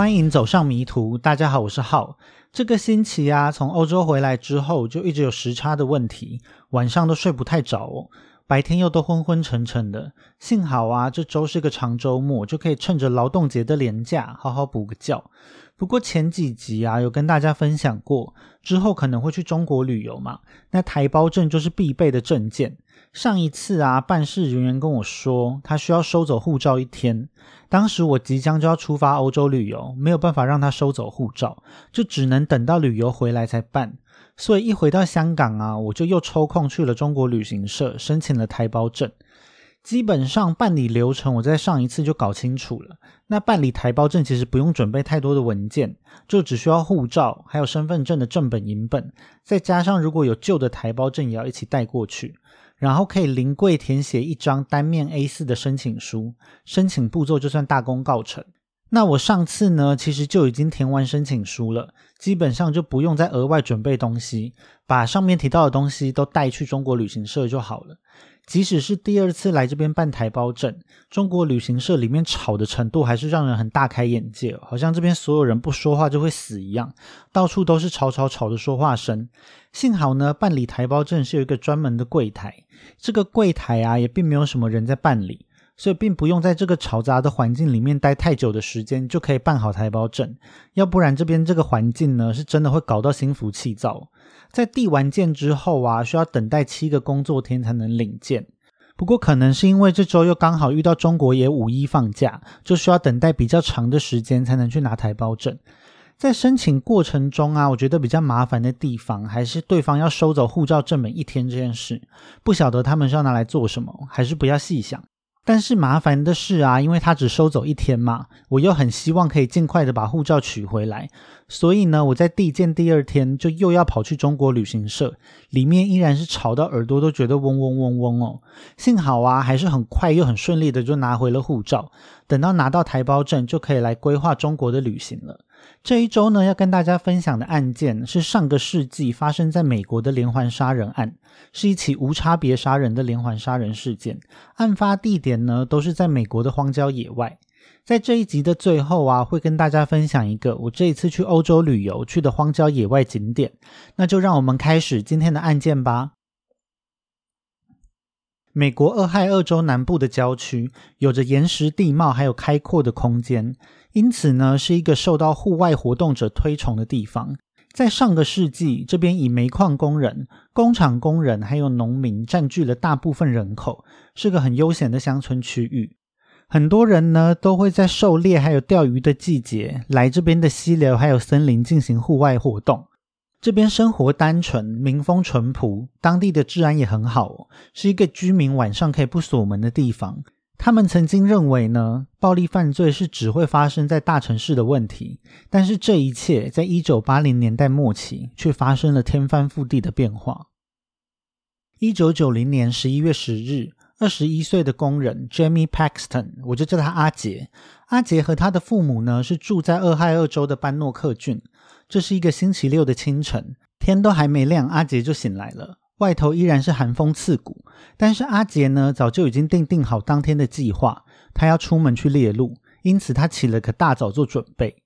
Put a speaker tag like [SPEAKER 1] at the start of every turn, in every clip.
[SPEAKER 1] 欢迎走上迷途。大家好，我是浩。这个星期啊，从欧洲回来之后，就一直有时差的问题，晚上都睡不太着，白天又都昏昏沉沉的。幸好啊，这周是个长周末，就可以趁着劳动节的连假好好补个觉。不过前几集啊，有跟大家分享过，之后可能会去中国旅游嘛，那台胞证就是必备的证件。上一次啊，办事人员跟我说，他需要收走护照一天。当时我即将就要出发欧洲旅游，没有办法让他收走护照，就只能等到旅游回来才办。所以一回到香港啊，我就又抽空去了中国旅行社申请了台胞证。基本上办理流程，我在上一次就搞清楚了。那办理台胞证其实不用准备太多的文件，就只需要护照，还有身份证的正本、银本，再加上如果有旧的台胞证，也要一起带过去。然后可以临柜填写一张单面 A4 的申请书，申请步骤就算大功告成。那我上次呢，其实就已经填完申请书了，基本上就不用再额外准备东西，把上面提到的东西都带去中国旅行社就好了。即使是第二次来这边办台胞证，中国旅行社里面吵的程度还是让人很大开眼界，好像这边所有人不说话就会死一样，到处都是吵吵吵的说话声。幸好呢，办理台胞证是有一个专门的柜台，这个柜台啊也并没有什么人在办理，所以并不用在这个嘈杂的环境里面待太久的时间就可以办好台胞证。要不然这边这个环境呢，是真的会搞到心浮气躁。在递完件之后啊，需要等待七个工作天才能领件。不过可能是因为这周又刚好遇到中国也五一放假，就需要等待比较长的时间才能去拿台胞证。在申请过程中啊，我觉得比较麻烦的地方还是对方要收走护照正本一天这件事。不晓得他们是要拿来做什么，还是不要细想。但是麻烦的是啊，因为他只收走一天嘛，我又很希望可以尽快的把护照取回来，所以呢，我在递件第二天就又要跑去中国旅行社，里面依然是吵到耳朵都觉得嗡嗡嗡嗡哦。幸好啊，还是很快又很顺利的就拿回了护照，等到拿到台胞证就可以来规划中国的旅行了。这一周呢，要跟大家分享的案件是上个世纪发生在美国的连环杀人案，是一起无差别杀人的连环杀人事件。案发地点呢，都是在美国的荒郊野外。在这一集的最后啊，会跟大家分享一个我这一次去欧洲旅游去的荒郊野外景点。那就让我们开始今天的案件吧。美国俄亥俄州南部的郊区，有着岩石地貌，还有开阔的空间。因此呢，是一个受到户外活动者推崇的地方。在上个世纪，这边以煤矿工人、工厂工人还有农民占据了大部分人口，是个很悠闲的乡村区域。很多人呢都会在狩猎还有钓鱼的季节来这边的溪流还有森林进行户外活动。这边生活单纯，民风淳朴，当地的治安也很好，是一个居民晚上可以不锁门的地方。他们曾经认为呢，暴力犯罪是只会发生在大城市的问题，但是这一切在一九八零年代末期却发生了天翻覆地的变化。一九九零年十一月十日，二十一岁的工人 Jamie Paxton，我就叫他阿杰。阿杰和他的父母呢是住在俄亥俄州的班诺克郡。这是一个星期六的清晨，天都还没亮，阿杰就醒来了。外头依然是寒风刺骨，但是阿杰呢，早就已经定定好当天的计划，他要出门去猎鹿，因此他起了个大早做准备。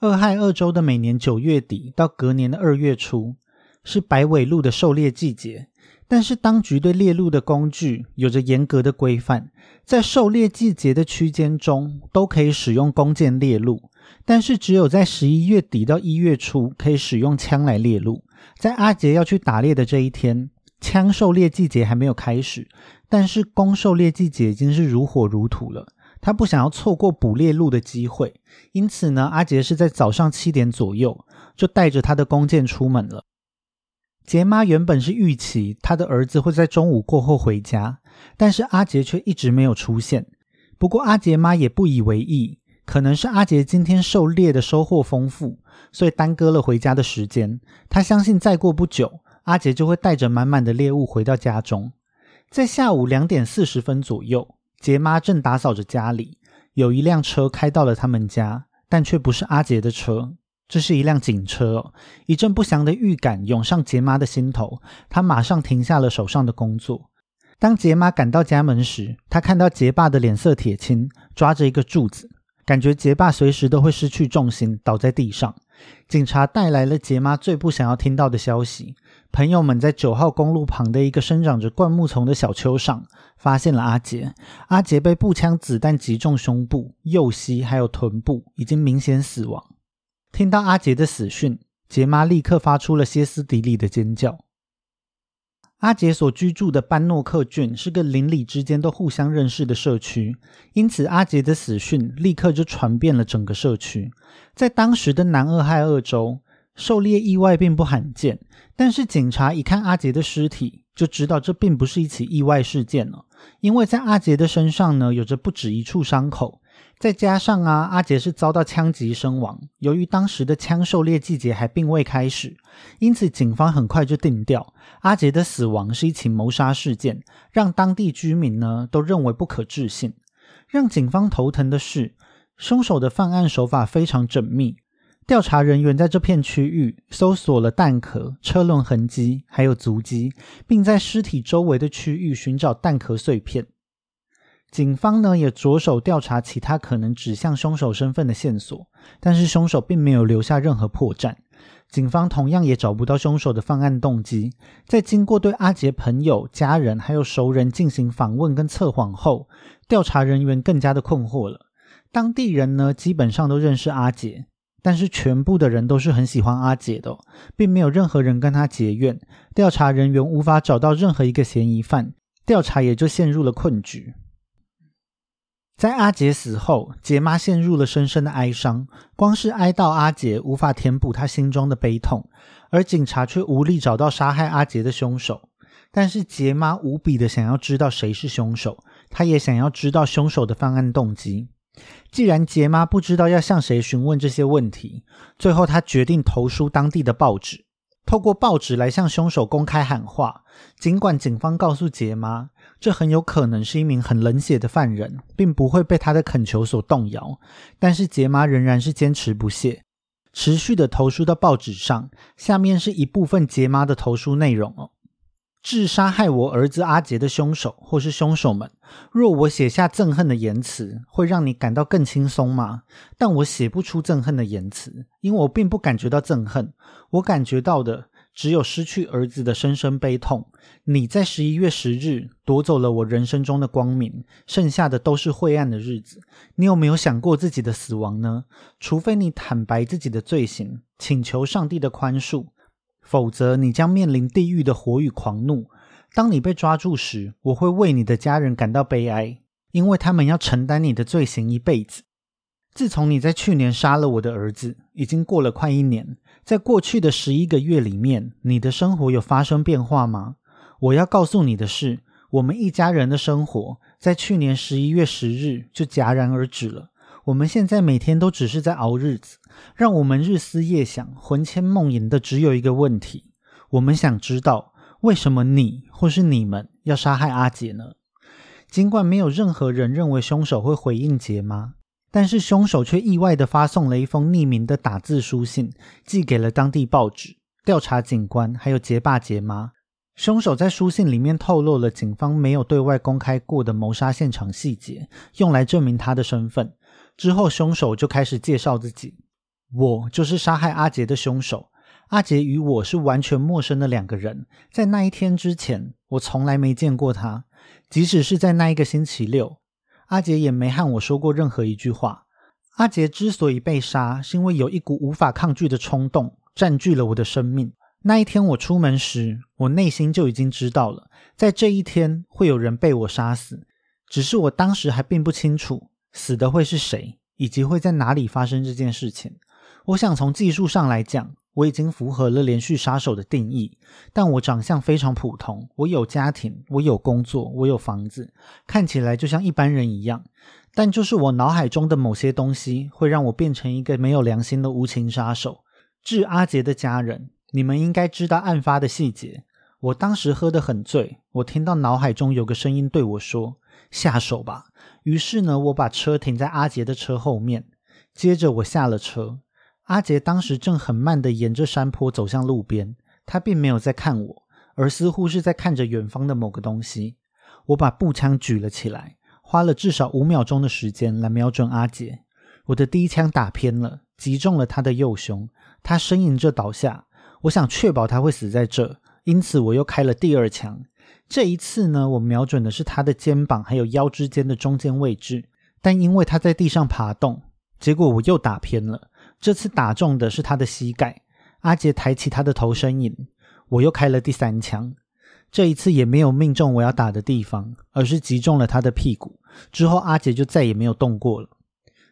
[SPEAKER 1] 俄亥俄州的每年九月底到隔年的二月初是白尾鹿的狩猎季节，但是当局对猎鹿的工具有着严格的规范，在狩猎季节的区间中都可以使用弓箭猎鹿，但是只有在十一月底到一月初可以使用枪来猎鹿。在阿杰要去打猎的这一天，枪狩猎季节还没有开始，但是弓狩猎季节已经是如火如荼了。他不想要错过捕猎鹿的机会，因此呢，阿杰是在早上七点左右就带着他的弓箭出门了。杰妈原本是预期他的儿子会在中午过后回家，但是阿杰却一直没有出现。不过阿杰妈也不以为意。可能是阿杰今天狩猎的收获丰富，所以耽搁了回家的时间。他相信再过不久，阿杰就会带着满满的猎物回到家中。在下午两点四十分左右，杰妈正打扫着家里，有一辆车开到了他们家，但却不是阿杰的车，这是一辆警车。一阵不祥的预感涌上杰妈的心头，她马上停下了手上的工作。当杰妈赶到家门时，她看到杰爸的脸色铁青，抓着一个柱子。感觉杰爸随时都会失去重心，倒在地上。警察带来了杰妈最不想要听到的消息：朋友们在九号公路旁的一个生长着灌木丛的小丘上发现了阿杰。阿杰被步枪子弹击中胸部、右膝还有臀部，已经明显死亡。听到阿杰的死讯，杰妈立刻发出了歇斯底里的尖叫。阿杰所居住的班诺克郡是个邻里之间都互相认识的社区，因此阿杰的死讯立刻就传遍了整个社区。在当时的南俄亥俄州，狩猎意外并不罕见，但是警察一看阿杰的尸体，就知道这并不是一起意外事件了，因为在阿杰的身上呢，有着不止一处伤口。再加上啊，阿杰是遭到枪击身亡。由于当时的枪狩猎季节还并未开始，因此警方很快就定调阿杰的死亡是一起谋杀事件，让当地居民呢都认为不可置信。让警方头疼的是，凶手的犯案手法非常缜密。调查人员在这片区域搜索了弹壳、车轮痕迹，还有足迹，并在尸体周围的区域寻找弹壳碎片。警方呢也着手调查其他可能指向凶手身份的线索，但是凶手并没有留下任何破绽。警方同样也找不到凶手的犯案动机。在经过对阿杰朋友、家人还有熟人进行访问跟测谎后，调查人员更加的困惑了。当地人呢基本上都认识阿杰，但是全部的人都是很喜欢阿杰的，并没有任何人跟他结怨。调查人员无法找到任何一个嫌疑犯，调查也就陷入了困局。在阿杰死后，杰妈陷入了深深的哀伤。光是哀悼阿杰，无法填补她心中的悲痛，而警察却无力找到杀害阿杰的凶手。但是杰妈无比的想要知道谁是凶手，她也想要知道凶手的犯案动机。既然杰妈不知道要向谁询问这些问题，最后她决定投书当地的报纸。透过报纸来向凶手公开喊话，尽管警方告诉杰妈，这很有可能是一名很冷血的犯人，并不会被他的恳求所动摇，但是杰妈仍然是坚持不懈，持续的投书到报纸上。下面是一部分杰妈的投书内容哦。致杀害我儿子阿杰的凶手，或是凶手们。若我写下憎恨的言辞，会让你感到更轻松吗？但我写不出憎恨的言辞，因为我并不感觉到憎恨。我感觉到的只有失去儿子的深深悲痛。你在十一月十日夺走了我人生中的光明，剩下的都是晦暗的日子。你有没有想过自己的死亡呢？除非你坦白自己的罪行，请求上帝的宽恕。否则，你将面临地狱的火与狂怒。当你被抓住时，我会为你的家人感到悲哀，因为他们要承担你的罪行一辈子。自从你在去年杀了我的儿子，已经过了快一年。在过去的十一个月里面，你的生活有发生变化吗？我要告诉你的是，我们一家人的生活在去年十一月十日就戛然而止了。我们现在每天都只是在熬日子，让我们日思夜想、魂牵梦萦的只有一个问题：我们想知道为什么你或是你们要杀害阿杰呢？尽管没有任何人认为凶手会回应杰妈，但是凶手却意外的发送了一封匿名的打字书信，寄给了当地报纸、调查警官还有杰爸杰妈。凶手在书信里面透露了警方没有对外公开过的谋杀现场细节，用来证明他的身份。之后，凶手就开始介绍自己：“我就是杀害阿杰的凶手。阿杰与我是完全陌生的两个人。在那一天之前，我从来没见过他。即使是在那一个星期六，阿杰也没和我说过任何一句话。阿杰之所以被杀，是因为有一股无法抗拒的冲动占据了我的生命。那一天我出门时，我内心就已经知道了，在这一天会有人被我杀死，只是我当时还并不清楚。”死的会是谁，以及会在哪里发生这件事情？我想从技术上来讲，我已经符合了连续杀手的定义。但我长相非常普通，我有家庭，我有工作，我有房子，看起来就像一般人一样。但就是我脑海中的某些东西，会让我变成一个没有良心的无情杀手。致阿杰的家人，你们应该知道案发的细节。我当时喝得很醉，我听到脑海中有个声音对我说：“下手吧。”于是呢，我把车停在阿杰的车后面，接着我下了车。阿杰当时正很慢的沿着山坡走向路边，他并没有在看我，而似乎是在看着远方的某个东西。我把步枪举了起来，花了至少五秒钟的时间来瞄准阿杰。我的第一枪打偏了，击中了他的右胸，他呻吟着倒下。我想确保他会死在这，因此我又开了第二枪。这一次呢，我瞄准的是他的肩膀还有腰之间的中间位置，但因为他在地上爬动，结果我又打偏了。这次打中的是他的膝盖。阿杰抬起他的头呻吟，我又开了第三枪。这一次也没有命中我要打的地方，而是击中了他的屁股。之后阿杰就再也没有动过了。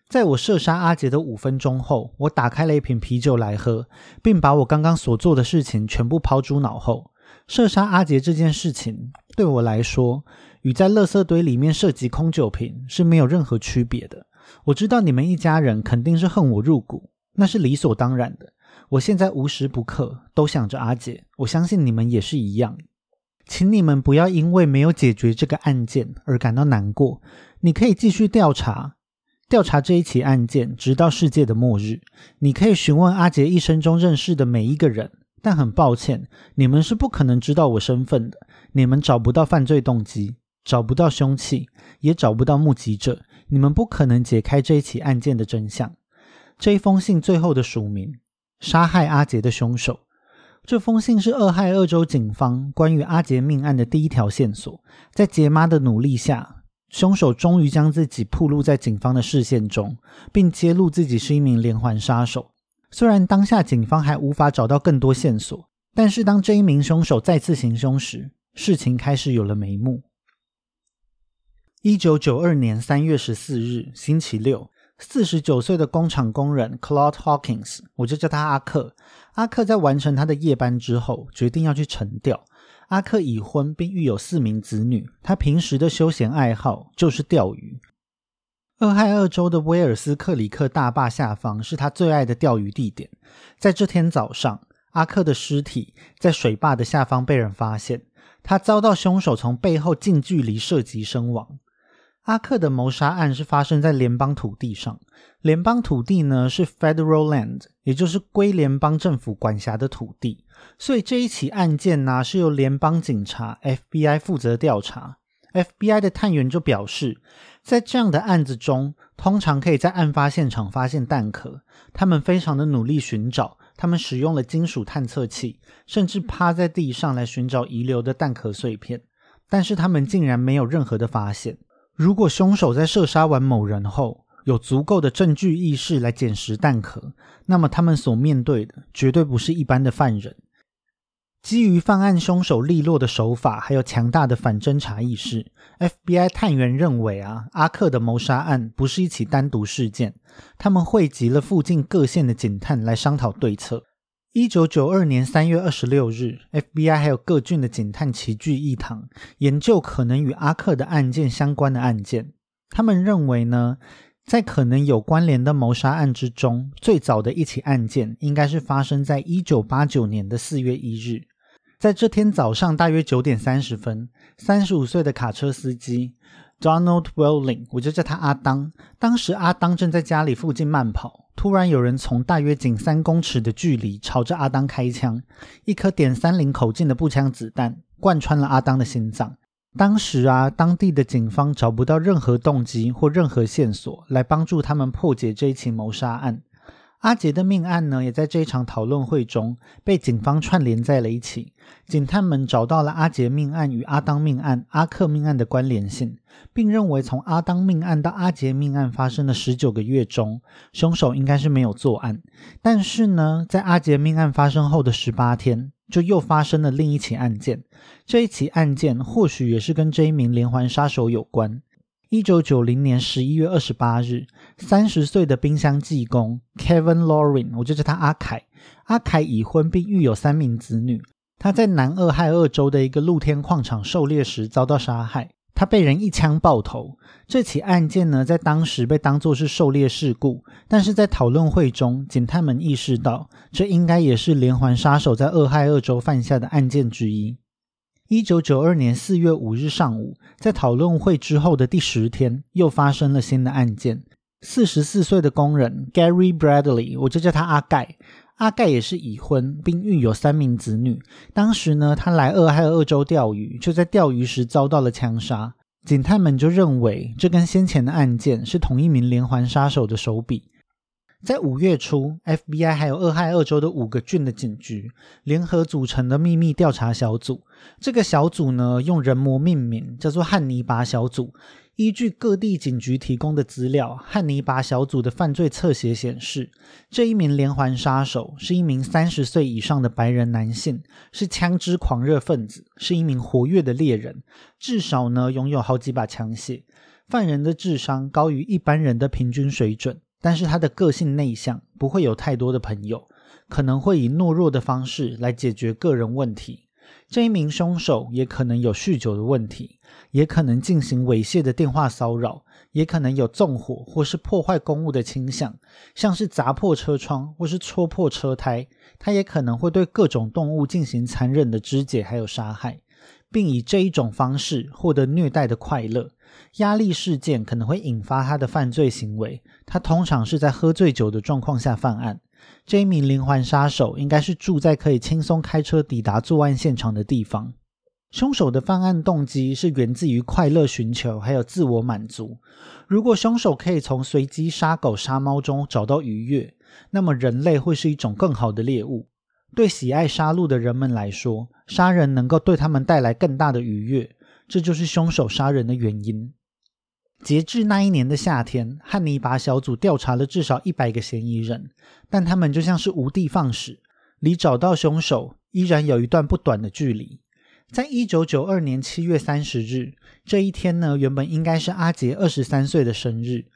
[SPEAKER 1] 在我射杀阿杰的五分钟后，我打开了一瓶啤酒来喝，并把我刚刚所做的事情全部抛诸脑后。射杀阿杰这件事情对我来说，与在垃圾堆里面射击空酒瓶是没有任何区别的。我知道你们一家人肯定是恨我入骨，那是理所当然的。我现在无时不刻都想着阿杰，我相信你们也是一样。请你们不要因为没有解决这个案件而感到难过。你可以继续调查，调查这一起案件，直到世界的末日。你可以询问阿杰一生中认识的每一个人，但很抱歉，你们是不可能知道我身份的。你们找不到犯罪动机，找不到凶器，也找不到目击者。你们不可能解开这一起案件的真相。这一封信最后的署名：杀害阿杰的凶手。这封信是俄亥俄州警方关于阿杰命案的第一条线索。在杰妈的努力下，凶手终于将自己暴露在警方的视线中，并揭露自己是一名连环杀手。虽然当下警方还无法找到更多线索，但是当这一名凶手再次行凶时，事情开始有了眉目。一九九二年三月十四日，星期六。四十九岁的工厂工人 Claude Hawkins，我就叫他阿克。阿克在完成他的夜班之后，决定要去沉钓。阿克已婚，并育有四名子女。他平时的休闲爱好就是钓鱼。俄亥俄州的威尔斯克里克大坝下方是他最爱的钓鱼地点。在这天早上，阿克的尸体在水坝的下方被人发现，他遭到凶手从背后近距离射击身亡。阿克的谋杀案是发生在联邦土地上，联邦土地呢是 federal land，也就是归联邦政府管辖的土地，所以这一起案件呢是由联邦警察 FBI 负责调查。FBI 的探员就表示，在这样的案子中，通常可以在案发现场发现弹壳，他们非常的努力寻找，他们使用了金属探测器，甚至趴在地上来寻找遗留的弹壳碎片，但是他们竟然没有任何的发现。如果凶手在射杀完某人后有足够的证据意识来捡拾弹壳，那么他们所面对的绝对不是一般的犯人。基于犯案凶手利落的手法，还有强大的反侦查意识，FBI 探员认为啊，阿克的谋杀案不是一起单独事件。他们汇集了附近各县的警探来商讨对策。一九九二年三月二十六日，FBI 还有各郡的警探齐聚一堂，研究可能与阿克的案件相关的案件。他们认为呢，在可能有关联的谋杀案之中，最早的一起案件应该是发生在一九八九年的四月一日。在这天早上大约九点三十分，三十五岁的卡车司机 Donald Welling，我就叫他阿当。当时阿当正在家里附近慢跑。突然有人从大约仅三公尺的距离朝着阿当开枪，一颗点三零口径的步枪子弹贯穿了阿当的心脏。当时啊，当地的警方找不到任何动机或任何线索来帮助他们破解这一起谋杀案。阿杰的命案呢，也在这一场讨论会中被警方串联在了一起。警探们找到了阿杰命案与阿当命案、阿克命案的关联性，并认为从阿当命案到阿杰命案发生的十九个月中，凶手应该是没有作案。但是呢，在阿杰命案发生后的十八天，就又发生了另一起案件。这一起案件或许也是跟这一名连环杀手有关。一九九零年十一月二十八日，三十岁的冰箱技工 Kevin Loring，我就叫他阿凯。阿凯已婚并育有三名子女。他在南俄亥俄州的一个露天矿场狩猎时遭到杀害，他被人一枪爆头。这起案件呢，在当时被当作是狩猎事故，但是在讨论会中，警探们意识到，这应该也是连环杀手在俄亥俄州犯下的案件之一。一九九二年四月五日上午，在讨论会之后的第十天，又发生了新的案件。四十四岁的工人 Gary Bradley，我就叫他阿盖。阿盖也是已婚，并育有三名子女。当时呢，他来俄亥俄州钓鱼，就在钓鱼时遭到了枪杀。警探们就认为这跟先前的案件是同一名连环杀手的手笔。在五月初，FBI 还有俄亥俄州的五个郡的警局联合组成的秘密调查小组。这个小组呢，用人模命名，叫做汉尼拔小组。依据各地警局提供的资料，汉尼拔小组的犯罪侧写显示，这一名连环杀手是一名三十岁以上的白人男性，是枪支狂热分子，是一名活跃的猎人，至少呢拥有好几把枪械。犯人的智商高于一般人的平均水准。但是他的个性内向，不会有太多的朋友，可能会以懦弱的方式来解决个人问题。这一名凶手也可能有酗酒的问题，也可能进行猥亵的电话骚扰，也可能有纵火或是破坏公物的倾向，像是砸破车窗或是戳破车胎。他也可能会对各种动物进行残忍的肢解还有杀害，并以这一种方式获得虐待的快乐。压力事件可能会引发他的犯罪行为。他通常是在喝醉酒的状况下犯案。这一名连环杀手应该是住在可以轻松开车抵达作案现场的地方。凶手的犯案动机是源自于快乐寻求，还有自我满足。如果凶手可以从随机杀狗杀猫中找到愉悦，那么人类会是一种更好的猎物。对喜爱杀戮的人们来说，杀人能够对他们带来更大的愉悦。这就是凶手杀人的原因。截至那一年的夏天，汉尼拔小组调查了至少一百个嫌疑人，但他们就像是无的放矢，离找到凶手依然有一段不短的距离。在一九九二年七月三十日这一天呢，原本应该是阿杰二十三岁的生日。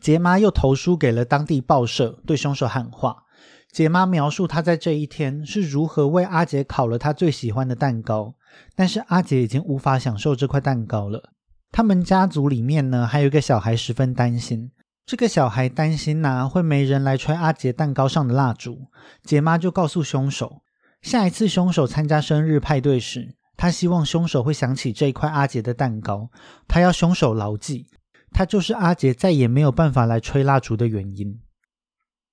[SPEAKER 1] 杰妈又投书给了当地报社，对凶手喊话。杰妈描述他在这一天是如何为阿杰烤了他最喜欢的蛋糕。但是阿杰已经无法享受这块蛋糕了。他们家族里面呢，还有一个小孩十分担心。这个小孩担心呐，会没人来吹阿杰蛋糕上的蜡烛。杰妈就告诉凶手，下一次凶手参加生日派对时，他希望凶手会想起这一块阿杰的蛋糕。他要凶手牢记，他就是阿杰再也没有办法来吹蜡烛的原因。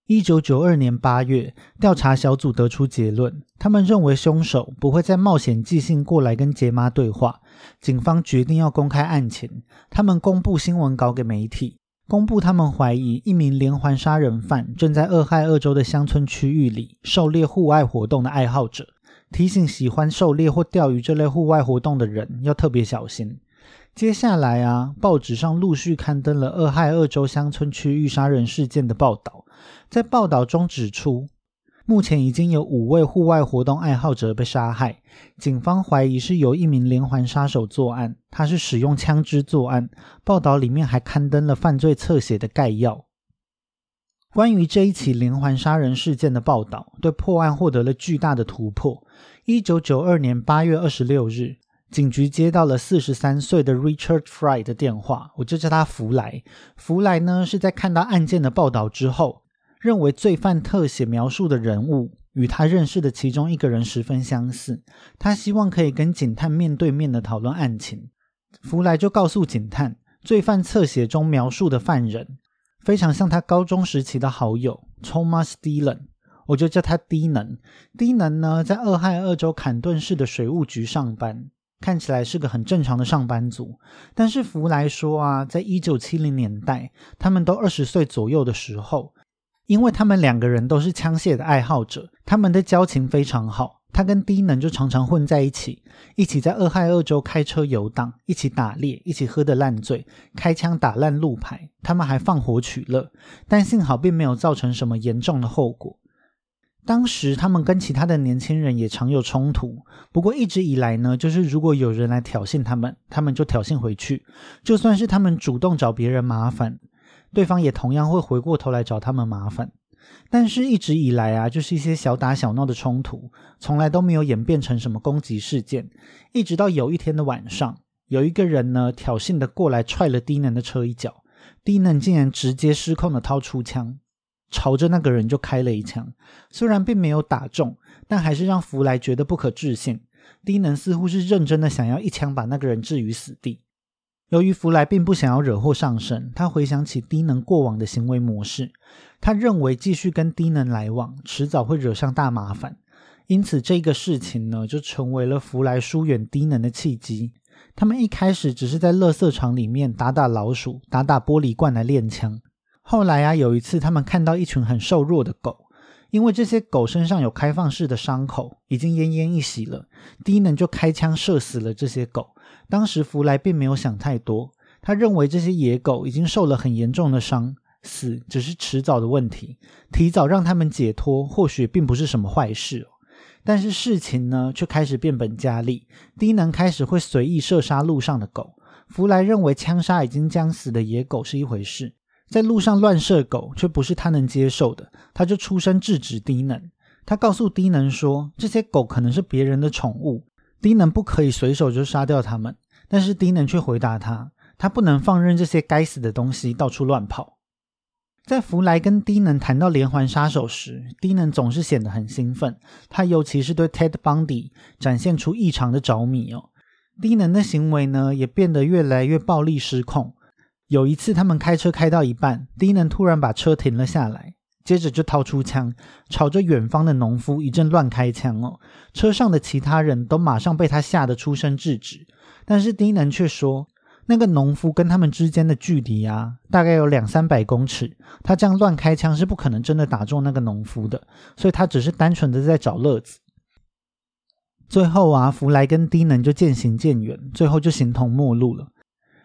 [SPEAKER 1] 一九九二年八月，调查小组得出结论，他们认为凶手不会再冒险寄信过来跟杰妈对话。警方决定要公开案情，他们公布新闻稿给媒体，公布他们怀疑一名连环杀人犯正在俄亥俄州的乡村区域里狩猎户外活动的爱好者，提醒喜欢狩猎或钓鱼这类户外活动的人要特别小心。接下来啊，报纸上陆续刊登了俄亥俄州乡村区域杀人事件的报道。在报道中指出，目前已经有五位户外活动爱好者被杀害。警方怀疑是由一名连环杀手作案，他是使用枪支作案。报道里面还刊登了犯罪侧写的概要。关于这一起连环杀人事件的报道，对破案获得了巨大的突破。一九九二年八月二十六日。警局接到了四十三岁的 Richard Fry 的电话，我就叫他福来。福来呢是在看到案件的报道之后，认为罪犯特写描述的人物与他认识的其中一个人十分相似，他希望可以跟警探面对面的讨论案情。福来就告诉警探，罪犯侧写中描述的犯人非常像他高中时期的好友 Thomas Dillon，我就叫他低能。低能呢在俄亥俄州坎顿市的水务局上班。看起来是个很正常的上班族，但是福来说啊，在一九七零年代，他们都二十岁左右的时候，因为他们两个人都是枪械的爱好者，他们的交情非常好。他跟低能就常常混在一起，一起在俄亥俄州开车游荡，一起打猎，一起喝得烂醉，开枪打烂路牌。他们还放火取乐，但幸好并没有造成什么严重的后果。当时他们跟其他的年轻人也常有冲突，不过一直以来呢，就是如果有人来挑衅他们，他们就挑衅回去。就算是他们主动找别人麻烦，对方也同样会回过头来找他们麻烦。但是一直以来啊，就是一些小打小闹的冲突，从来都没有演变成什么攻击事件。一直到有一天的晚上，有一个人呢挑衅的过来踹了低能的车一脚，低能竟然直接失控的掏出枪。朝着那个人就开了一枪，虽然并没有打中，但还是让弗莱觉得不可置信。低能似乎是认真的，想要一枪把那个人置于死地。由于弗莱并不想要惹祸上身，他回想起低能过往的行为模式，他认为继续跟低能来往，迟早会惹上大麻烦。因此，这个事情呢，就成为了弗莱疏远低能的契机。他们一开始只是在垃圾场里面打打老鼠、打打玻璃罐来练枪。后来啊，有一次他们看到一群很瘦弱的狗，因为这些狗身上有开放式的伤口，已经奄奄一息了。低能就开枪射死了这些狗。当时弗莱并没有想太多，他认为这些野狗已经受了很严重的伤，死只是迟早的问题，提早让他们解脱或许并不是什么坏事。但是事情呢，却开始变本加厉。低能开始会随意射杀路上的狗。弗莱认为枪杀已经将死的野狗是一回事，在路上乱射狗却不是他能接受的。他就出声制止低能。他告诉低能说，这些狗可能是别人的宠物，低能不可以随手就杀掉他们。但是低能却回答他，他不能放任这些该死的东西到处乱跑。在弗莱跟低能谈到连环杀手时，低能总是显得很兴奋。他尤其是对 Ted Bundy 展现出异常的着迷哦。低能的行为呢，也变得越来越暴力失控。有一次，他们开车开到一半，低能突然把车停了下来，接着就掏出枪，朝着远方的农夫一阵乱开枪哦。车上的其他人都马上被他吓得出声制止，但是低能却说。那个农夫跟他们之间的距离啊，大概有两三百公尺。他这样乱开枪是不可能真的打中那个农夫的，所以他只是单纯的在找乐子。最后啊，弗莱跟低能就渐行渐远，最后就形同陌路了。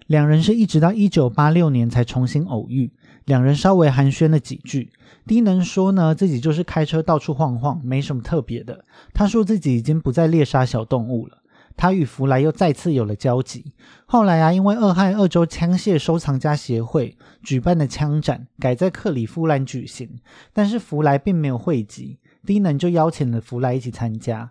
[SPEAKER 1] 两人是一直到一九八六年才重新偶遇，两人稍微寒暄了几句。低能说呢，自己就是开车到处晃晃，没什么特别的。他说自己已经不再猎杀小动物了。他与弗莱又再次有了交集。后来啊，因为俄亥俄州枪械收藏家协会举办的枪展改在克里夫兰举行，但是弗莱并没有汇集，低能就邀请了弗莱一起参加。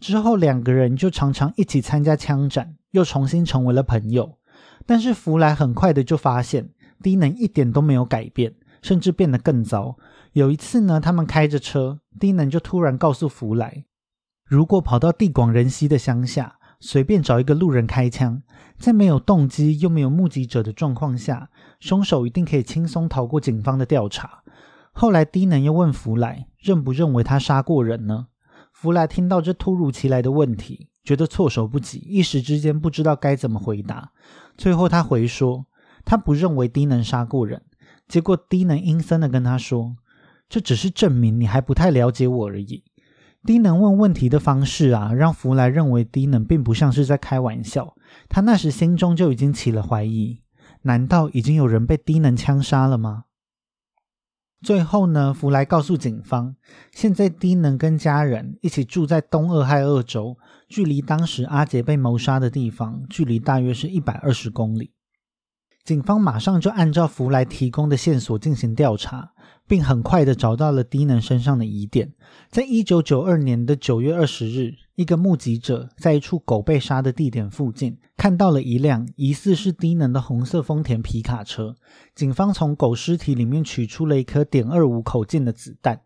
[SPEAKER 1] 之后两个人就常常一起参加枪展，又重新成为了朋友。但是弗莱很快的就发现低能一点都没有改变，甚至变得更糟。有一次呢，他们开着车，低能就突然告诉弗莱，如果跑到地广人稀的乡下。随便找一个路人开枪，在没有动机又没有目击者的状况下，凶手一定可以轻松逃过警方的调查。后来低能又问弗莱，认不认为他杀过人呢？弗莱听到这突如其来的问题，觉得措手不及，一时之间不知道该怎么回答。最后他回说，他不认为低能杀过人。结果低能阴森的跟他说，这只是证明你还不太了解我而已。低能问问题的方式啊，让弗莱认为低能并不像是在开玩笑。他那时心中就已经起了怀疑：难道已经有人被低能枪杀了吗？最后呢，弗莱告诉警方，现在低能跟家人一起住在东俄亥俄州，距离当时阿杰被谋杀的地方，距离大约是一百二十公里。警方马上就按照弗莱提供的线索进行调查。并很快的找到了低能身上的疑点。在一九九二年的九月二十日，一个目击者在一处狗被杀的地点附近看到了一辆疑似是低能的红色丰田皮卡车。警方从狗尸体里面取出了一颗点二五口径的子弹。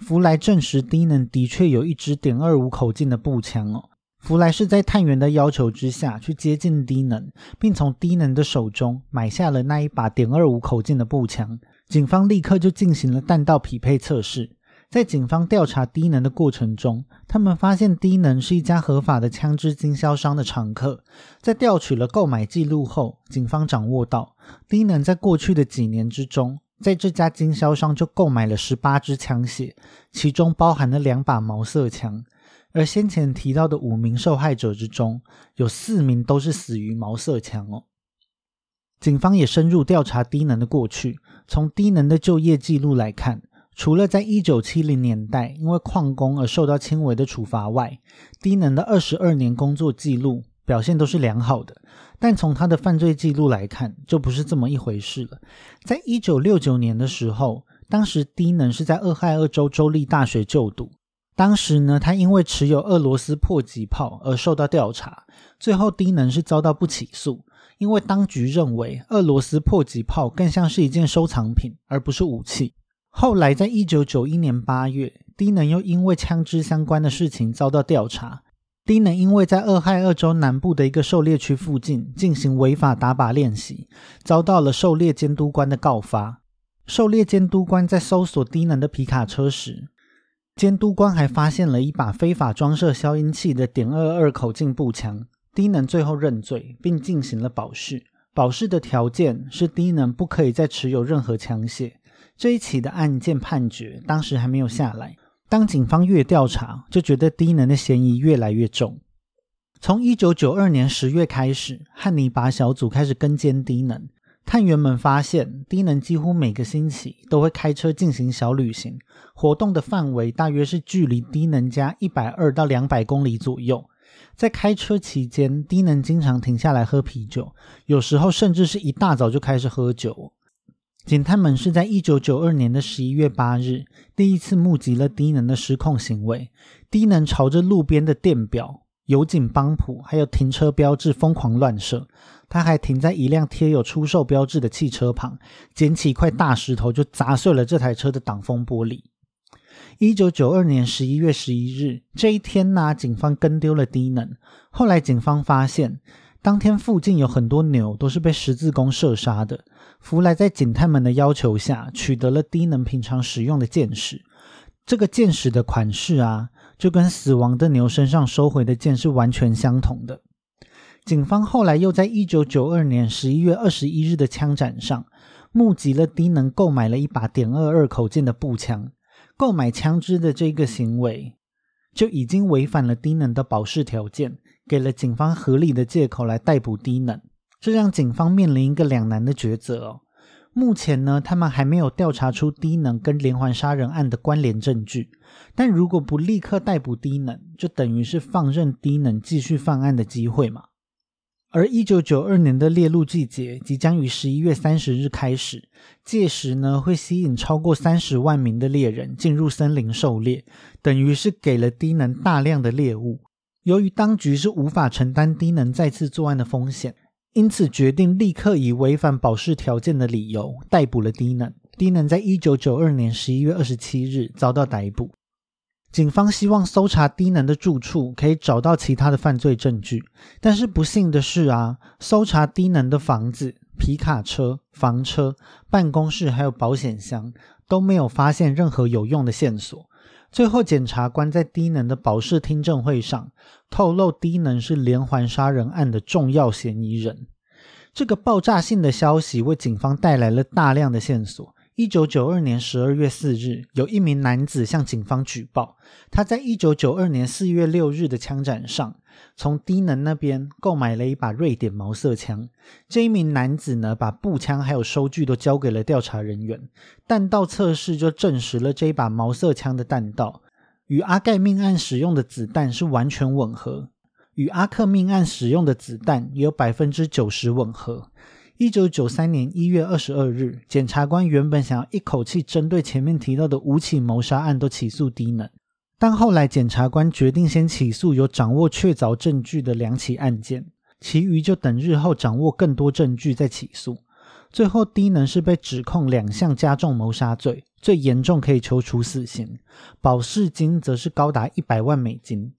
[SPEAKER 1] 弗莱证实低能的确有一支点二五口径的步枪哦。弗莱是在探员的要求之下去接近低能，并从低能的手中买下了那一把点二五口径的步枪。警方立刻就进行了弹道匹配测试。在警方调查低能的过程中，他们发现低能是一家合法的枪支经销商的常客。在调取了购买记录后，警方掌握到低能在过去的几年之中，在这家经销商就购买了十八支枪械，其中包含了两把毛瑟枪。而先前提到的五名受害者之中，有四名都是死于毛瑟枪哦。警方也深入调查低能的过去。从低能的就业记录来看，除了在一九七零年代因为旷工而受到轻微的处罚外，低能的二十二年工作记录表现都是良好的。但从他的犯罪记录来看，就不是这么一回事了。在一九六九年的时候，当时低能是在俄亥俄州州立大学就读。当时呢，他因为持有俄罗斯迫击炮而受到调查，最后低能是遭到不起诉。因为当局认为俄罗斯迫击炮更像是一件收藏品，而不是武器。后来，在一九九一年八月，低能又因为枪支相关的事情遭到调查。低能因为在俄亥俄州南部的一个狩猎区附近进行违法打靶练习，遭到了狩猎监督官的告发。狩猎监督官在搜索低能的皮卡车时，监督官还发现了一把非法装设消音器的点二二口径步枪。低能最后认罪，并进行了保释。保释的条件是低能不可以再持有任何枪械。这一起的案件判决当时还没有下来。当警方越调查，就觉得低能的嫌疑越来越重。从一九九二年十月开始，汉尼拔小组开始跟监低能。探员们发现，低能几乎每个星期都会开车进行小旅行，活动的范围大约是距离低能家一百二到两百公里左右。在开车期间，低能经常停下来喝啤酒，有时候甚至是一大早就开始喝酒。警探们是在一九九二年的十一月八日第一次目击了低能的失控行为。低能朝着路边的电表、油井帮谱还有停车标志疯狂乱射。他还停在一辆贴有出售标志的汽车旁，捡起一块大石头就砸碎了这台车的挡风玻璃。一九九二年十一月十一日这一天呢，警方跟丢了低能。后来警方发现，当天附近有很多牛都是被十字弓射杀的。弗莱在警探们的要求下，取得了低能平常使用的箭矢。这个箭矢的款式啊，就跟死亡的牛身上收回的箭是完全相同的。警方后来又在一九九二年十一月二十一日的枪展上，目击了低能购买了一把点二二口径的步枪。购买枪支的这个行为，就已经违反了低能的保释条件，给了警方合理的借口来逮捕低能。这让警方面临一个两难的抉择哦。目前呢，他们还没有调查出低能跟连环杀人案的关联证据。但如果不立刻逮捕低能，就等于是放任低能继续犯案的机会嘛。而一九九二年的猎鹿季节即将于十一月三十日开始，届时呢会吸引超过三十万名的猎人进入森林狩猎，等于是给了低能大量的猎物。由于当局是无法承担低能再次作案的风险。因此，决定立刻以违反保释条件的理由逮捕了低能。低能在一九九二年十一月二十七日遭到逮捕。警方希望搜查低能的住处，可以找到其他的犯罪证据。但是不幸的是啊，搜查低能的房子、皮卡车、房车、办公室还有保险箱，都没有发现任何有用的线索。最后，检察官在低能的保释听证会上透露，低能是连环杀人案的重要嫌疑人。这个爆炸性的消息为警方带来了大量的线索。一九九二年十二月四日，有一名男子向警方举报，他在一九九二年四月六日的枪战上，从低能那边购买了一把瑞典毛瑟枪。这一名男子呢，把步枪还有收据都交给了调查人员，弹道测试就证实了这一把毛瑟枪的弹道与阿盖命案使用的子弹是完全吻合，与阿克命案使用的子弹也有百分之九十吻合。一九九三年一月二十二日，检察官原本想要一口气针对前面提到的五起谋杀案都起诉低能，但后来检察官决定先起诉有掌握确凿证据的两起案件，其余就等日后掌握更多证据再起诉。最后，低能是被指控两项加重谋杀罪，最严重可以求处死刑，保释金则是高达一百万美金。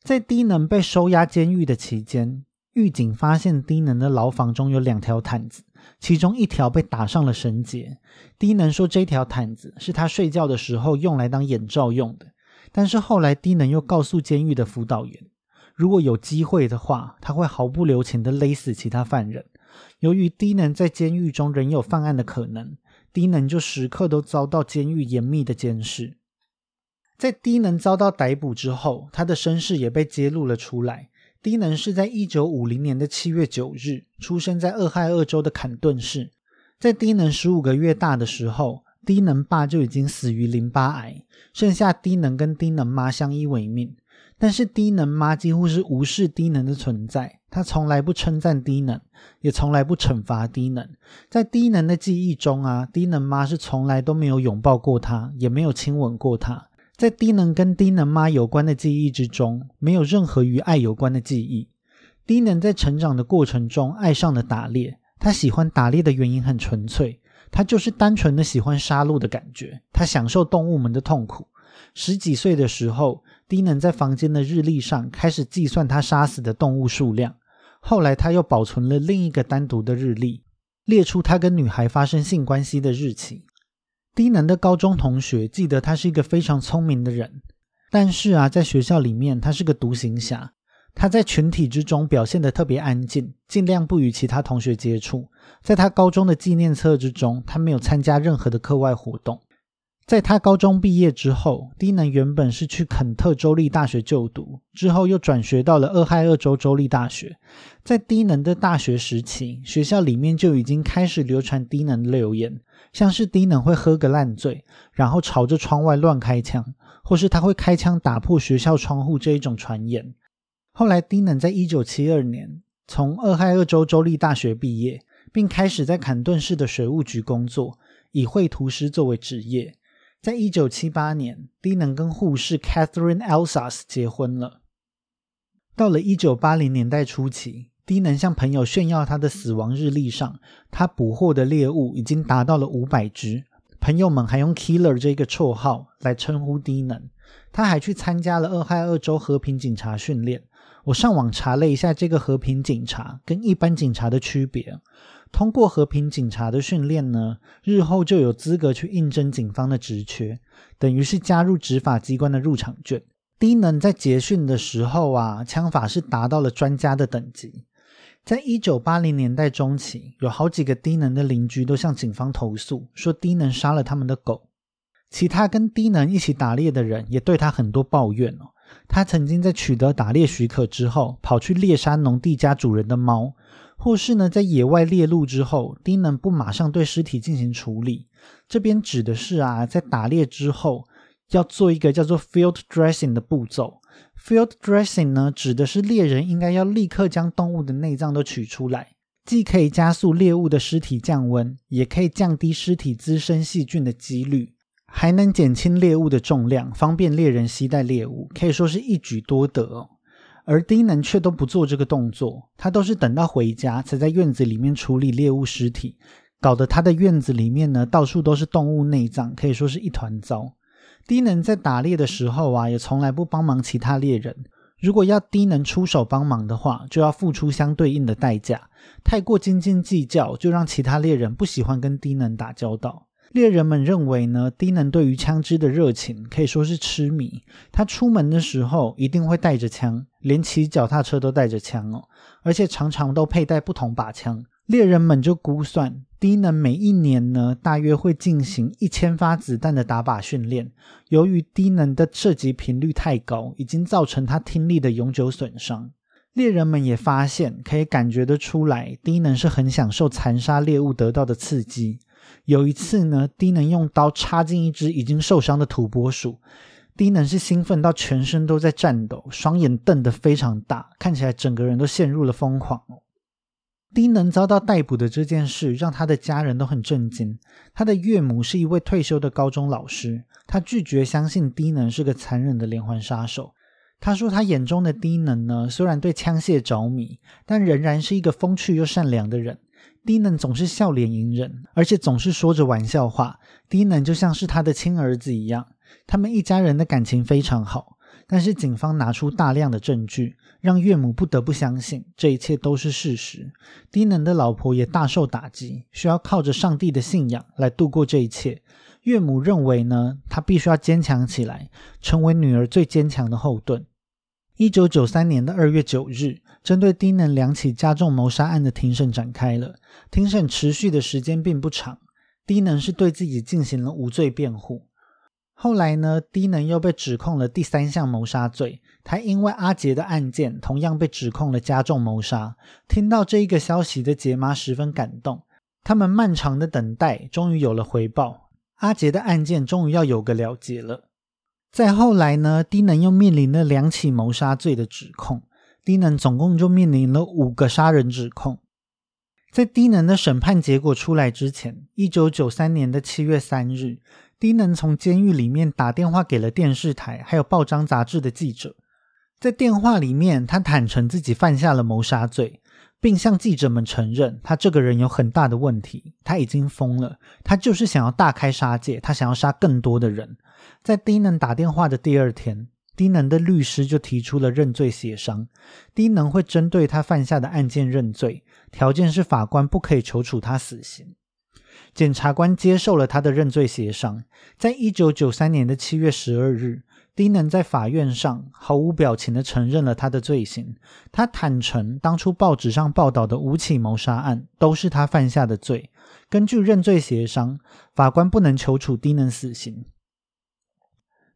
[SPEAKER 1] 在低能被收押监狱的期间。狱警发现低能的牢房中有两条毯子，其中一条被打上了绳结。低能说这条毯子是他睡觉的时候用来当眼罩用的，但是后来低能又告诉监狱的辅导员，如果有机会的话，他会毫不留情的勒死其他犯人。由于低能在监狱中仍有犯案的可能，低能就时刻都遭到监狱严密的监视。在低能遭到逮捕之后，他的身世也被揭露了出来。低能是在一九五零年的七月九日出生在俄亥俄州的坎顿市。在低能十五个月大的时候，低能爸就已经死于淋巴癌，剩下低能跟低能妈相依为命。但是低能妈几乎是无视低能的存在，她从来不称赞低能，也从来不惩罚低能。在低能的记忆中啊，低能妈是从来都没有拥抱过他，也没有亲吻过他。在低能跟低能妈有关的记忆之中，没有任何与爱有关的记忆。低能在成长的过程中爱上了打猎，他喜欢打猎的原因很纯粹，他就是单纯的喜欢杀戮的感觉，他享受动物们的痛苦。十几岁的时候，低能在房间的日历上开始计算他杀死的动物数量。后来他又保存了另一个单独的日历，列出他跟女孩发生性关系的日期。低能的高中同学记得他是一个非常聪明的人，但是啊，在学校里面他是个独行侠。他在群体之中表现得特别安静，尽量不与其他同学接触。在他高中的纪念册之中，他没有参加任何的课外活动。在他高中毕业之后，低能原本是去肯特州立大学就读，之后又转学到了俄亥俄州州立大学。在低能的大学时期，学校里面就已经开始流传低能的流言，像是低能会喝个烂醉，然后朝着窗外乱开枪，或是他会开枪打破学校窗户这一种传言。后来，低能在一九七二年从俄亥俄州州立大学毕业，并开始在坎顿市的水务局工作，以绘图师作为职业。在一九七八年，低能跟护士 Catherine Elsas 结婚了。到了一九八零年代初期，低能向朋友炫耀他的死亡日历上，他捕获的猎物已经达到了五百只。朋友们还用 Killer 这个绰号来称呼低能。他还去参加了俄亥俄州和平警察训练。我上网查了一下这个和平警察跟一般警察的区别。通过和平警察的训练呢，日后就有资格去应征警方的职缺，等于是加入执法机关的入场券。低能在结训的时候啊，枪法是达到了专家的等级。在一九八零年代中期，有好几个低能的邻居都向警方投诉，说低能杀了他们的狗。其他跟低能一起打猎的人也对他很多抱怨哦。他曾经在取得打猎许可之后，跑去猎杀农地家主人的猫。或是呢，在野外猎鹿之后，低能不马上对尸体进行处理。这边指的是啊，在打猎之后要做一个叫做 field dressing 的步骤。field dressing 呢，指的是猎人应该要立刻将动物的内脏都取出来，既可以加速猎物的尸体降温，也可以降低尸体滋生细菌的几率，还能减轻猎物的重量，方便猎人携带猎物，可以说是一举多得。而低能却都不做这个动作，他都是等到回家才在院子里面处理猎物尸体，搞得他的院子里面呢到处都是动物内脏，可以说是一团糟。低能在打猎的时候啊，也从来不帮忙其他猎人。如果要低能出手帮忙的话，就要付出相对应的代价。太过斤斤计较，就让其他猎人不喜欢跟低能打交道。猎人们认为呢，低能对于枪支的热情可以说是痴迷。他出门的时候一定会带着枪，连骑脚踏车都带着枪哦，而且常常都佩戴不同把枪。猎人们就估算，低能每一年呢，大约会进行一千发子弹的打靶训练。由于低能的射击频率太高，已经造成他听力的永久损伤。猎人们也发现，可以感觉得出来，低能是很享受残杀猎物得到的刺激。有一次呢，低能用刀插进一只已经受伤的土拨鼠，低能是兴奋到全身都在颤抖，双眼瞪得非常大，看起来整个人都陷入了疯狂。低能遭到逮捕的这件事让他的家人都很震惊。他的岳母是一位退休的高中老师，他拒绝相信低能是个残忍的连环杀手。他说，他眼中的低能呢，虽然对枪械着迷，但仍然是一个风趣又善良的人。低能总是笑脸迎人，而且总是说着玩笑话。低能就像是他的亲儿子一样，他们一家人的感情非常好。但是警方拿出大量的证据，让岳母不得不相信这一切都是事实。低能的老婆也大受打击，需要靠着上帝的信仰来度过这一切。岳母认为呢，她必须要坚强起来，成为女儿最坚强的后盾。一九九三年的二月九日，针对低能两起加重谋杀案的庭审展开了。庭审持续的时间并不长，低能是对自己进行了无罪辩护。后来呢，低能又被指控了第三项谋杀罪。他因为阿杰的案件，同样被指控了加重谋杀。听到这一个消息的杰妈十分感动，他们漫长的等待终于有了回报，阿杰的案件终于要有个了结了。再后来呢，低能又面临了两起谋杀罪的指控，低能总共就面临了五个杀人指控。在低能的审判结果出来之前，一九九三年的七月三日，低能从监狱里面打电话给了电视台还有报章杂志的记者，在电话里面，他坦诚自己犯下了谋杀罪。并向记者们承认，他这个人有很大的问题，他已经疯了，他就是想要大开杀戒，他想要杀更多的人。在低能打电话的第二天，低能的律师就提出了认罪协商，低能会针对他犯下的案件认罪，条件是法官不可以求处他死刑。检察官接受了他的认罪协商，在一九九三年的七月十二日，低能在法院上毫无表情的承认了他的罪行。他坦诚，当初报纸上报道的五起谋杀案都是他犯下的罪。根据认罪协商，法官不能求处低能死刑。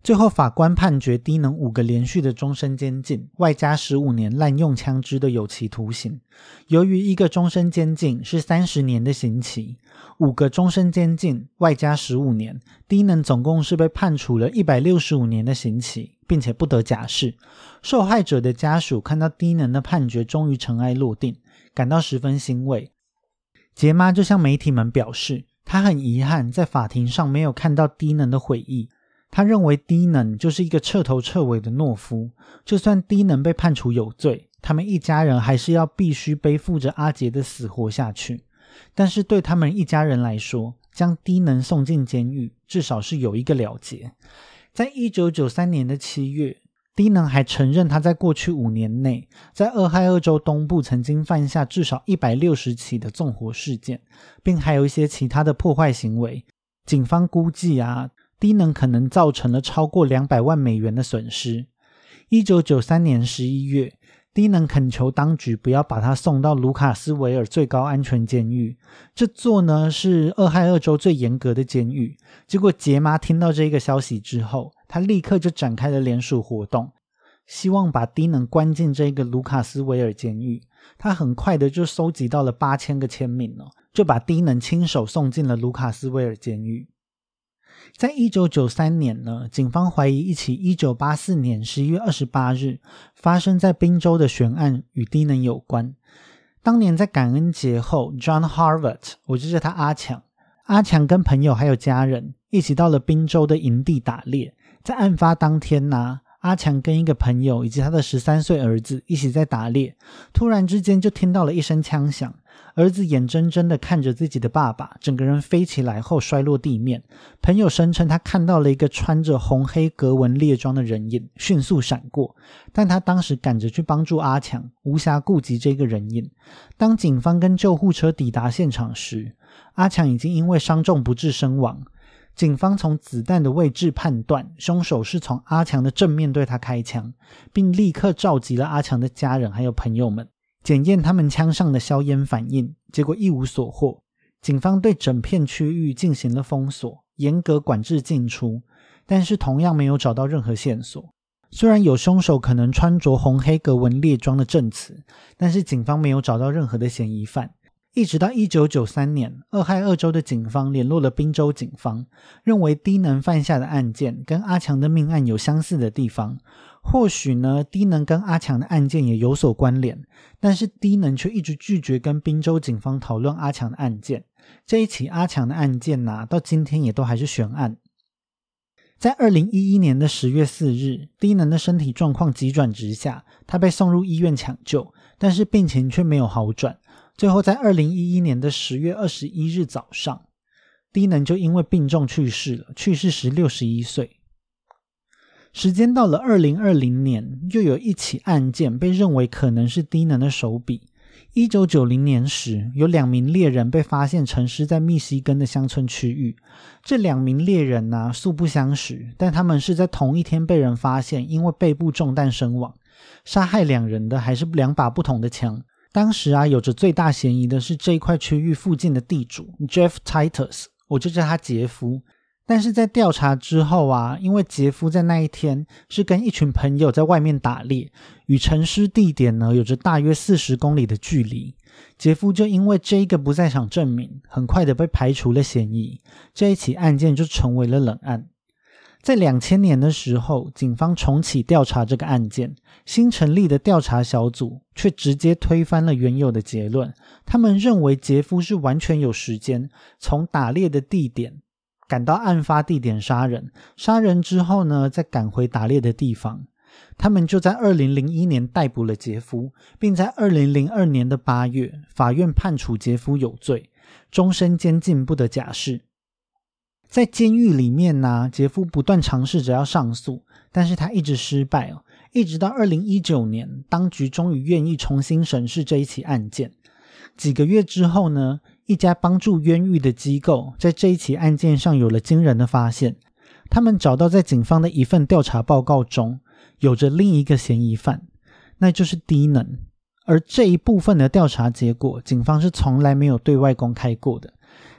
[SPEAKER 1] 最后，法官判决低能五个连续的终身监禁，外加十五年滥用枪支的有期徒刑。由于一个终身监禁是三十年的刑期，五个终身监禁外加十五年，低能总共是被判处了一百六十五年的刑期，并且不得假释。受害者的家属看到低能的判决终于尘埃落定，感到十分欣慰。杰妈就向媒体们表示，她很遗憾在法庭上没有看到低能的悔意。他认为低能就是一个彻头彻尾的懦夫，就算低能被判处有罪，他们一家人还是要必须背负着阿杰的死活下去。但是对他们一家人来说，将低能送进监狱，至少是有一个了结。在一九九三年的七月，低能还承认他在过去五年内，在俄亥俄州东部曾经犯下至少一百六十起的纵火事件，并还有一些其他的破坏行为。警方估计啊。低能可能造成了超过两百万美元的损失。一九九三年十一月，低能恳求当局不要把他送到卢卡斯维尔最高安全监狱，这座呢是俄亥俄州最严格的监狱。结果杰妈听到这个消息之后，他立刻就展开了联署活动，希望把低能关进这个卢卡斯维尔监狱。他很快的就收集到了八千个签名哦，就把低能亲手送进了卢卡斯维尔监狱。在一九九三年呢，警方怀疑一起一九八四年十一月二十八日发生在宾州的悬案与低能有关。当年在感恩节后，John Harvard，我就叫他阿强。阿强跟朋友还有家人一起到了宾州的营地打猎。在案发当天呢，阿强跟一个朋友以及他的十三岁儿子一起在打猎，突然之间就听到了一声枪响。儿子眼睁睁地看着自己的爸爸整个人飞起来后摔落地面。朋友声称他看到了一个穿着红黑格纹猎装的人影迅速闪过，但他当时赶着去帮助阿强，无暇顾及这个人影。当警方跟救护车抵达现场时，阿强已经因为伤重不治身亡。警方从子弹的位置判断，凶手是从阿强的正面对他开枪，并立刻召集了阿强的家人还有朋友们。检验他们枪上的硝烟反应，结果一无所获。警方对整片区域进行了封锁，严格管制进出，但是同样没有找到任何线索。虽然有凶手可能穿着红黑格纹猎装的证词，但是警方没有找到任何的嫌疑犯。一直到一九九三年，俄亥俄州的警方联络了宾州警方，认为低能犯下的案件跟阿强的命案有相似的地方。或许呢，低能跟阿强的案件也有所关联，但是低能却一直拒绝跟宾州警方讨论阿强的案件。这一起阿强的案件呐，到今天也都还是悬案。在二零一一年的十月四日，低能的身体状况急转直下，他被送入医院抢救，但是病情却没有好转。最后在二零一一年的十月二十一日早上，低能就因为病重去世了，去世时六十一岁。时间到了二零二零年，又有一起案件被认为可能是低能的手笔。一九九零年时，有两名猎人被发现沉尸在密西根的乡村区域。这两名猎人呢，素不相识，但他们是在同一天被人发现，因为背部中弹身亡。杀害两人的还是两把不同的枪。当时啊，有着最大嫌疑的是这一块区域附近的地主 Jeff Titus，我就叫他杰夫。但是在调查之后啊，因为杰夫在那一天是跟一群朋友在外面打猎，与沉尸地点呢有着大约四十公里的距离，杰夫就因为这一个不在场证明，很快的被排除了嫌疑，这一起案件就成为了冷案。在两千年的时候，警方重启调查这个案件，新成立的调查小组却直接推翻了原有的结论，他们认为杰夫是完全有时间从打猎的地点。赶到案发地点杀人，杀人之后呢，再赶回打猎的地方。他们就在二零零一年逮捕了杰夫，并在二零零二年的八月，法院判处杰夫有罪，终身监禁，不得假释。在监狱里面呢，杰夫不断尝试着要上诉，但是他一直失败哦。一直到二零一九年，当局终于愿意重新审视这一起案件。几个月之后呢？一家帮助冤狱的机构在这一起案件上有了惊人的发现，他们找到在警方的一份调查报告中，有着另一个嫌疑犯，那就是低能。而这一部分的调查结果，警方是从来没有对外公开过的。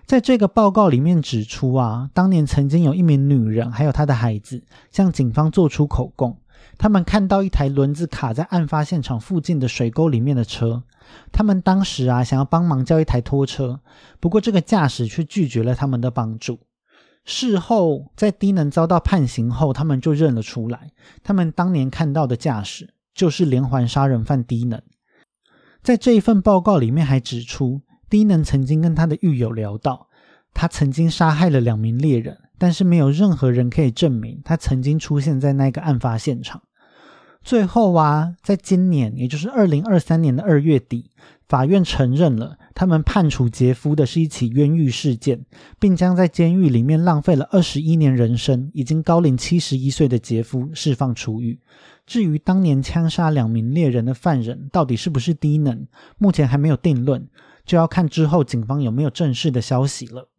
[SPEAKER 1] 在这个报告里面指出啊，当年曾经有一名女人还有她的孩子向警方做出口供，他们看到一台轮子卡在案发现场附近的水沟里面的车，他们当时啊想要帮忙叫一台拖车，不过这个驾驶却拒绝了他们的帮助。事后在低能遭到判刑后，他们就认了出来，他们当年看到的驾驶就是连环杀人犯低能。在这一份报告里面还指出。低能曾经跟他的狱友聊到，他曾经杀害了两名猎人，但是没有任何人可以证明他曾经出现在那个案发现场。最后啊，在今年，也就是二零二三年的二月底，法院承认了他们判处杰夫的是一起冤狱事件，并将在监狱里面浪费了二十一年人生、已经高龄七十一岁的杰夫释放出狱。至于当年枪杀两名猎人的犯人到底是不是低能，目前还没有定论。就要看之后警方有没有正式的消息了。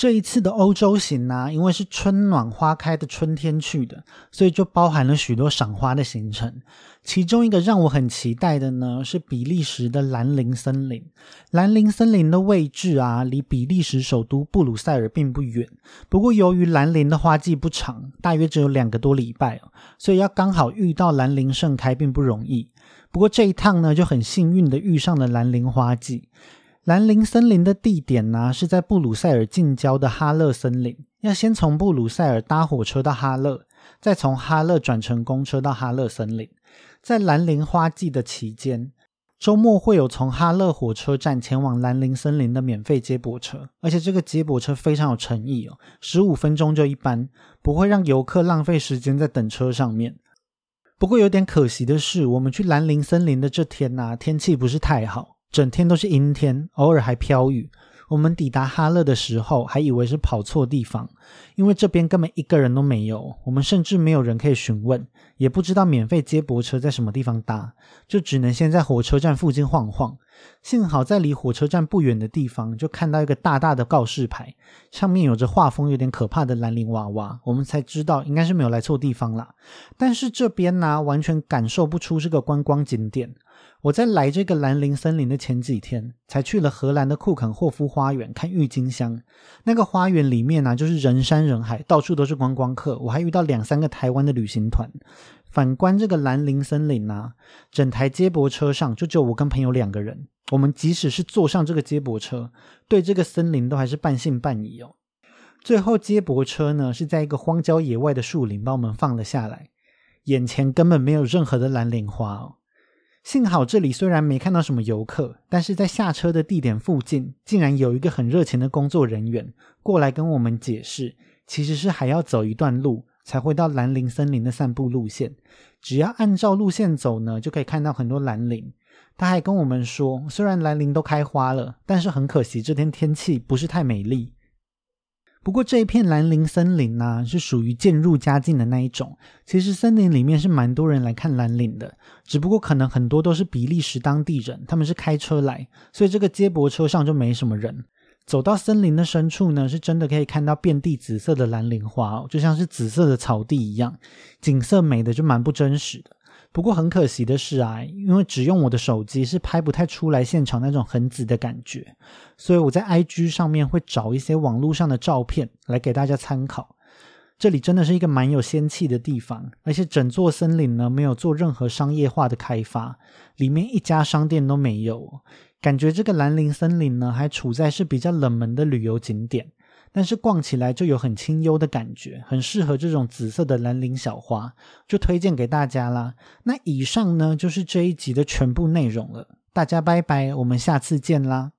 [SPEAKER 1] 这一次的欧洲行呢，因为是春暖花开的春天去的，所以就包含了许多赏花的行程。其中一个让我很期待的呢，是比利时的兰陵森林。兰陵森林的位置啊，离比利时首都布鲁塞尔并不远。不过由于兰陵的花季不长，大约只有两个多礼拜所以要刚好遇到兰陵盛开并不容易。不过这一趟呢，就很幸运的遇上了兰陵花季。兰陵森林的地点呢，是在布鲁塞尔近郊的哈勒森林。要先从布鲁塞尔搭火车到哈勒，再从哈勒转乘公车到哈勒森林。在兰陵花季的期间，周末会有从哈勒火车站前往兰陵森林的免费接驳车，而且这个接驳车非常有诚意哦，十五分钟就一班，不会让游客浪费时间在等车上面。不过有点可惜的是，我们去兰陵森林的这天呐，天气不是太好。整天都是阴天，偶尔还飘雨。我们抵达哈勒的时候，还以为是跑错地方，因为这边根本一个人都没有。我们甚至没有人可以询问，也不知道免费接驳车在什么地方搭，就只能先在火车站附近晃晃。幸好在离火车站不远的地方，就看到一个大大的告示牌，上面有着画风有点可怕的兰陵娃娃，我们才知道应该是没有来错地方啦。但是这边呢，完全感受不出是个观光景点。我在来这个兰陵森林的前几天，才去了荷兰的库肯霍夫花园看郁金香。那个花园里面呢，就是人山人海，到处都是观光客。我还遇到两三个台湾的旅行团。反观这个兰陵森林呢，整台接驳车上就只有我跟朋友两个人。我们即使是坐上这个接驳车，对这个森林都还是半信半疑哦。最后接驳车呢，是在一个荒郊野外的树林把我们放了下来，眼前根本没有任何的蓝莲花哦。幸好这里虽然没看到什么游客，但是在下车的地点附近，竟然有一个很热情的工作人员过来跟我们解释，其实是还要走一段路才会到兰陵森林的散步路线。只要按照路线走呢，就可以看到很多兰陵。他还跟我们说，虽然兰陵都开花了，但是很可惜这天天气不是太美丽。不过这一片兰陵森林呢，是属于渐入佳境的那一种。其实森林里面是蛮多人来看兰陵的，只不过可能很多都是比利时当地人，他们是开车来，所以这个接驳车上就没什么人。走到森林的深处呢，是真的可以看到遍地紫色的兰陵花，就像是紫色的草地一样，景色美的就蛮不真实的。不过很可惜的是啊，因为只用我的手机是拍不太出来现场那种很紫的感觉，所以我在 IG 上面会找一些网络上的照片来给大家参考。这里真的是一个蛮有仙气的地方，而且整座森林呢没有做任何商业化的开发，里面一家商店都没有，感觉这个兰陵森林呢还处在是比较冷门的旅游景点。但是逛起来就有很清幽的感觉，很适合这种紫色的蓝铃小花，就推荐给大家啦。那以上呢就是这一集的全部内容了，大家拜拜，我们下次见啦。